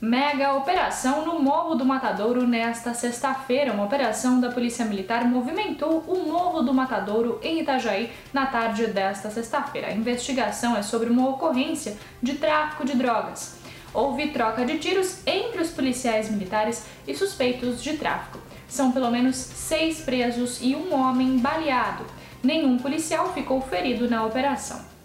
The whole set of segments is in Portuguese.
Mega operação no Morro do Matadouro nesta sexta-feira. Uma operação da Polícia Militar movimentou o Morro do Matadouro em Itajaí na tarde desta sexta-feira. A investigação é sobre uma ocorrência de tráfico de drogas. Houve troca de tiros entre os policiais militares e suspeitos de tráfico. São pelo menos seis presos e um homem baleado. Nenhum policial ficou ferido na operação.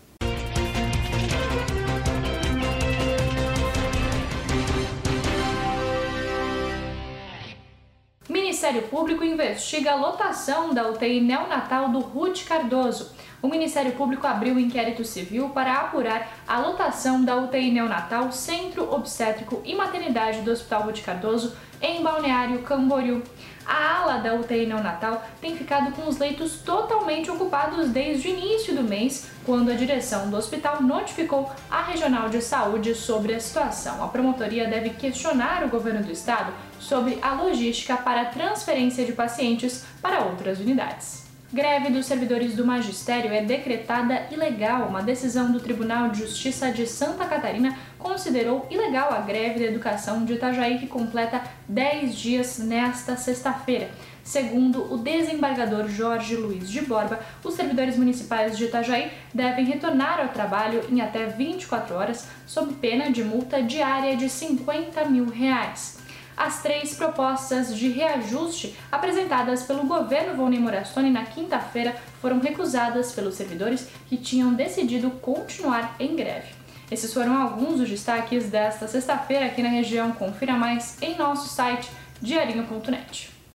Ministério Público investiga a lotação da UTI neonatal do Ruth Cardoso. O Ministério Público abriu um inquérito civil para apurar a lotação da UTI neonatal Centro Obstétrico e Maternidade do Hospital Ruth Cardoso em Balneário Camboriú. A ala da UTI neonatal tem ficado com os leitos totalmente ocupados desde o início do mês, quando a direção do hospital notificou a Regional de Saúde sobre a situação. A promotoria deve questionar o governo do estado sobre a logística para a transferência de pacientes para outras unidades. Greve dos servidores do magistério é decretada ilegal. Uma decisão do Tribunal de Justiça de Santa Catarina considerou ilegal a greve da educação de Itajaí, que completa 10 dias nesta sexta-feira. Segundo o desembargador Jorge Luiz de Borba, os servidores municipais de Itajaí devem retornar ao trabalho em até 24 horas, sob pena de multa diária de 50 mil reais. As três propostas de reajuste apresentadas pelo governo Volney Morassoni na quinta-feira foram recusadas pelos servidores que tinham decidido continuar em greve. Esses foram alguns dos destaques desta sexta-feira aqui na região. Confira mais em nosso site diarinho.net.